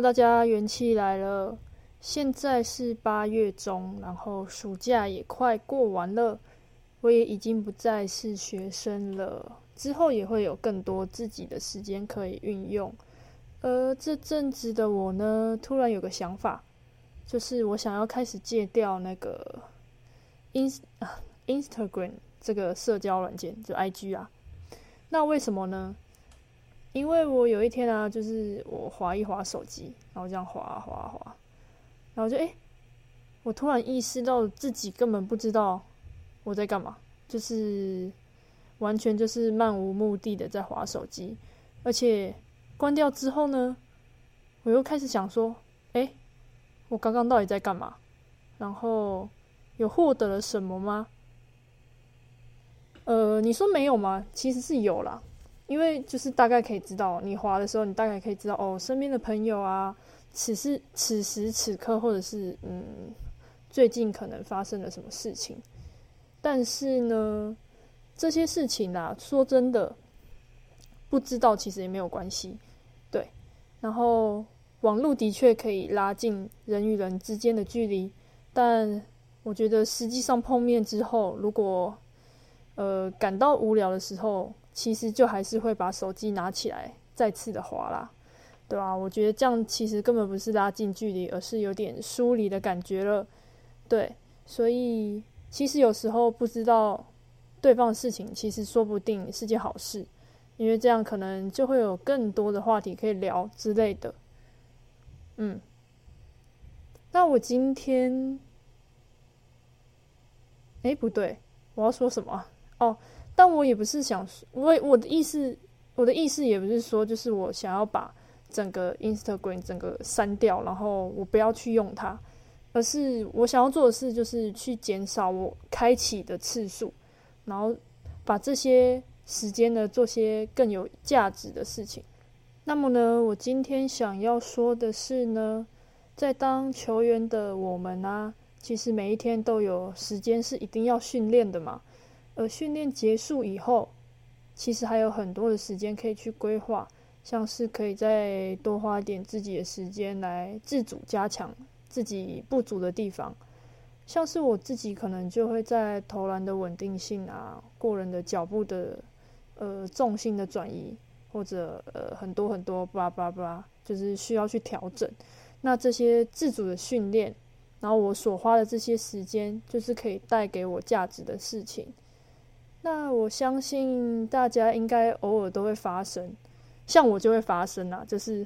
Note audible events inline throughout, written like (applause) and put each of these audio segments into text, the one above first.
大家元气来了。现在是八月中，然后暑假也快过完了，我也已经不再是学生了。之后也会有更多自己的时间可以运用。而这阵子的我呢，突然有个想法，就是我想要开始戒掉那个 ins (laughs) Instagram 这个社交软件，就 IG 啊。那为什么呢？因为我有一天啊，就是我划一划手机，然后这样划划划，然后就哎，我突然意识到自己根本不知道我在干嘛，就是完全就是漫无目的的在划手机，而且关掉之后呢，我又开始想说，哎，我刚刚到底在干嘛？然后有获得了什么吗？呃，你说没有吗？其实是有啦。因为就是大概可以知道，你滑的时候，你大概可以知道哦，身边的朋友啊，此时此时此刻，或者是嗯，最近可能发生了什么事情。但是呢，这些事情啊，说真的，不知道其实也没有关系，对。然后网络的确可以拉近人与人之间的距离，但我觉得实际上碰面之后，如果呃感到无聊的时候，其实就还是会把手机拿起来再次的滑啦，对吧？我觉得这样其实根本不是拉近距离，而是有点疏离的感觉了。对，所以其实有时候不知道对方的事情，其实说不定是件好事，因为这样可能就会有更多的话题可以聊之类的。嗯，那我今天，哎，不对，我要说什么？哦。但我也不是想，我我的意思，我的意思也不是说，就是我想要把整个 Instagram 整个删掉，然后我不要去用它，而是我想要做的事，就是去减少我开启的次数，然后把这些时间呢做些更有价值的事情。那么呢，我今天想要说的是呢，在当球员的我们啊，其实每一天都有时间是一定要训练的嘛。而训练结束以后，其实还有很多的时间可以去规划，像是可以再多花点自己的时间来自主加强自己不足的地方，像是我自己可能就会在投篮的稳定性啊、过人的脚步的呃重心的转移，或者呃很多很多巴拉巴拉，就是需要去调整。那这些自主的训练，然后我所花的这些时间，就是可以带给我价值的事情。那我相信大家应该偶尔都会发生，像我就会发生啦，就是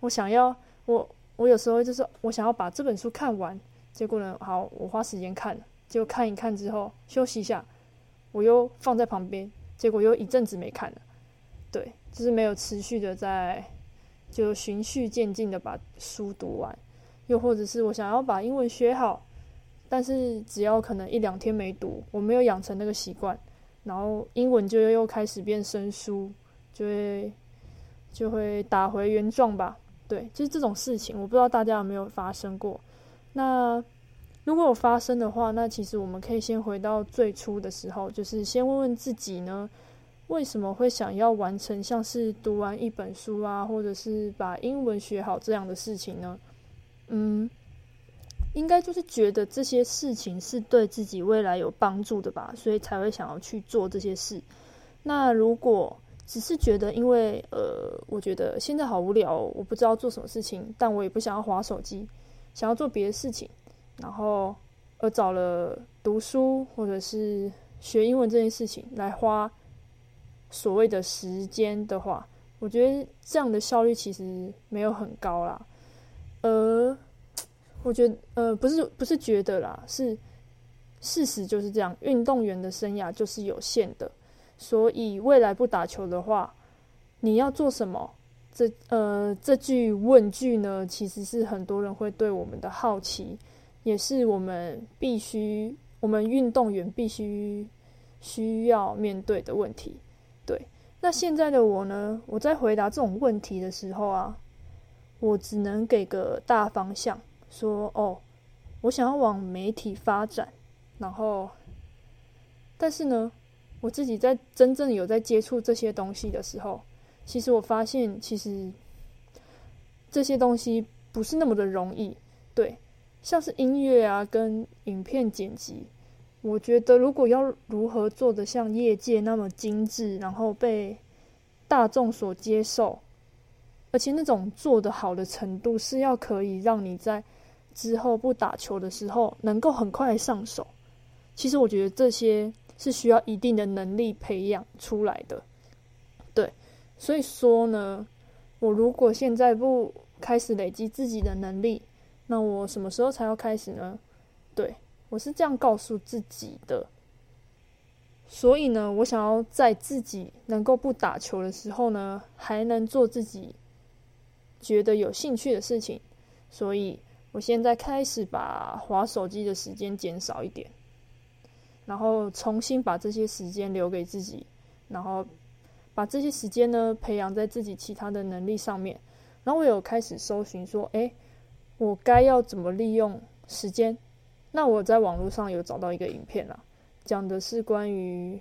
我想要我我有时候就是我想要把这本书看完，结果呢，好我花时间看，结果看一看之后休息一下，我又放在旁边，结果又一阵子没看了，对，就是没有持续的在就循序渐进的把书读完，又或者是我想要把英文学好，但是只要可能一两天没读，我没有养成那个习惯。然后英文就又开始变生疏，就会就会打回原状吧。对，就是这种事情，我不知道大家有没有发生过。那如果有发生的话，那其实我们可以先回到最初的时候，就是先问问自己呢，为什么会想要完成像是读完一本书啊，或者是把英文学好这样的事情呢？嗯。应该就是觉得这些事情是对自己未来有帮助的吧，所以才会想要去做这些事。那如果只是觉得，因为呃，我觉得现在好无聊，我不知道做什么事情，但我也不想要划手机，想要做别的事情，然后而找了读书或者是学英文这件事情来花所谓的时间的话，我觉得这样的效率其实没有很高啦，而。我觉得，呃，不是，不是觉得啦，是事实就是这样。运动员的生涯就是有限的，所以未来不打球的话，你要做什么？这，呃，这句问句呢，其实是很多人会对我们的好奇，也是我们必须，我们运动员必须需要面对的问题。对，那现在的我呢，我在回答这种问题的时候啊，我只能给个大方向。说哦，我想要往媒体发展，然后，但是呢，我自己在真正有在接触这些东西的时候，其实我发现，其实这些东西不是那么的容易。对，像是音乐啊，跟影片剪辑，我觉得如果要如何做的像业界那么精致，然后被大众所接受，而且那种做的好的程度，是要可以让你在之后不打球的时候能够很快上手。其实我觉得这些是需要一定的能力培养出来的。对，所以说呢，我如果现在不开始累积自己的能力，那我什么时候才要开始呢？对我是这样告诉自己的。所以呢，我想要在自己能够不打球的时候呢，还能做自己觉得有兴趣的事情。所以我现在开始把划手机的时间减少一点，然后重新把这些时间留给自己，然后。把这些时间呢培养在自己其他的能力上面，然后我有开始搜寻说，哎，我该要怎么利用时间？那我在网络上有找到一个影片啦，讲的是关于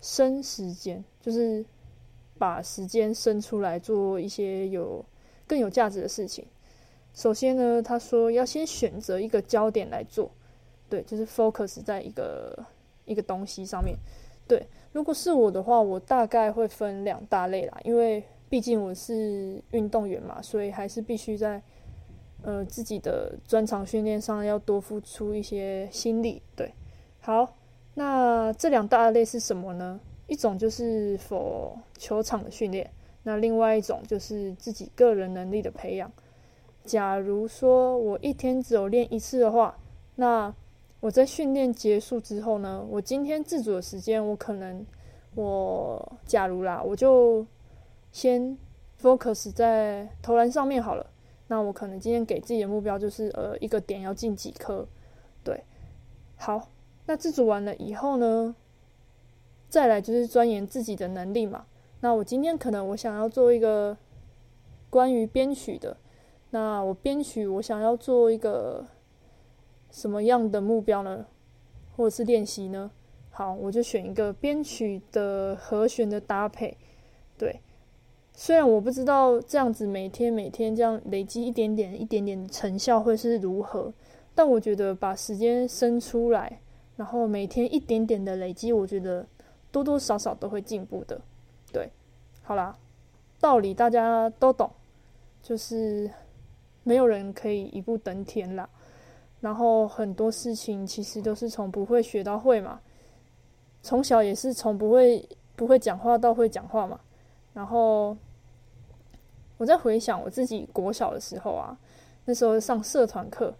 生时间，就是把时间生出来做一些有更有价值的事情。首先呢，他说要先选择一个焦点来做，对，就是 focus 在一个一个东西上面，对。如果是我的话，我大概会分两大类啦，因为毕竟我是运动员嘛，所以还是必须在呃自己的专长训练上要多付出一些心力。对，好，那这两大类是什么呢？一种就是否球场的训练，那另外一种就是自己个人能力的培养。假如说我一天只有练一次的话，那我在训练结束之后呢，我今天自主的时间，我可能，我假如啦，我就先 focus 在投篮上面好了。那我可能今天给自己的目标就是，呃，一个点要进几颗，对。好，那自主完了以后呢，再来就是钻研自己的能力嘛。那我今天可能我想要做一个关于编曲的，那我编曲我想要做一个。什么样的目标呢？或者是练习呢？好，我就选一个编曲的和弦的搭配。对，虽然我不知道这样子每天每天这样累积一点点一点点的成效会是如何，但我觉得把时间生出来，然后每天一点点的累积，我觉得多多少少都会进步的。对，好啦，道理大家都懂，就是没有人可以一步登天啦。然后很多事情其实都是从不会学到会嘛，从小也是从不会不会讲话到会讲话嘛。然后我在回想我自己国小的时候啊，那时候上社团课，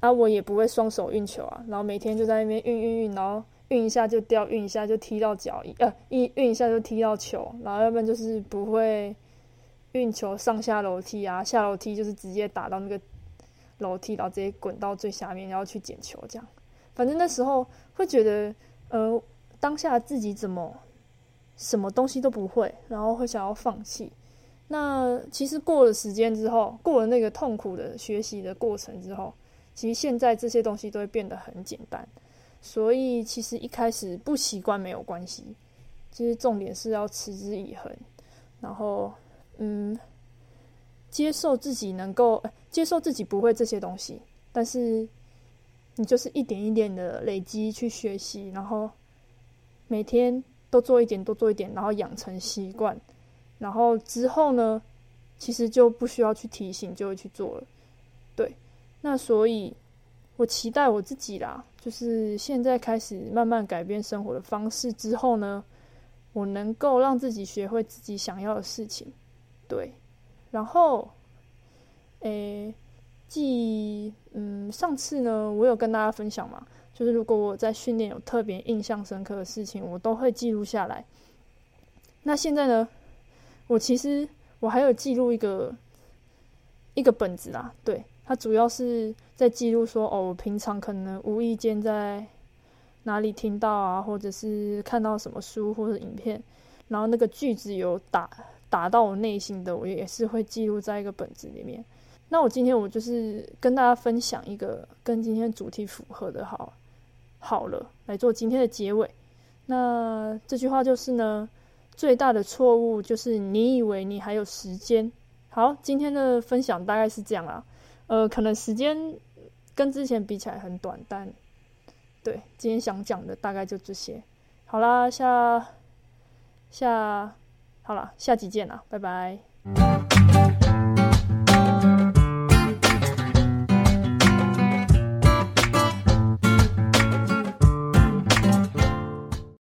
啊我也不会双手运球啊，然后每天就在那边运运运，然后运一下就掉，运一下就踢到脚，呃一运一下就踢到球，然后要不然就是不会运球上下楼梯啊，下楼梯就是直接打到那个。楼梯，然后直接滚到最下面，然后去捡球，这样。反正那时候会觉得，呃，当下自己怎么什么东西都不会，然后会想要放弃。那其实过了时间之后，过了那个痛苦的学习的过程之后，其实现在这些东西都会变得很简单。所以其实一开始不习惯没有关系，其实重点是要持之以恒。然后，嗯。接受自己能够接受自己不会这些东西，但是你就是一点一点的累积去学习，然后每天都做一点，多做一点，然后养成习惯，然后之后呢，其实就不需要去提醒，就会去做了。对，那所以我期待我自己啦，就是现在开始慢慢改变生活的方式之后呢，我能够让自己学会自己想要的事情，对。然后，诶，记，嗯，上次呢，我有跟大家分享嘛，就是如果我在训练有特别印象深刻的事情，我都会记录下来。那现在呢，我其实我还有记录一个一个本子啦，对，它主要是在记录说，哦，我平常可能无意间在哪里听到啊，或者是看到什么书或者影片，然后那个句子有打。打到我内心的，我也是会记录在一个本子里面。那我今天我就是跟大家分享一个跟今天主题符合的，好，好了，来做今天的结尾。那这句话就是呢，最大的错误就是你以为你还有时间，好，今天的分享大概是这样啦。呃，可能时间跟之前比起来很短，但对今天想讲的大概就这些。好啦，下下好了，下集见了，拜拜。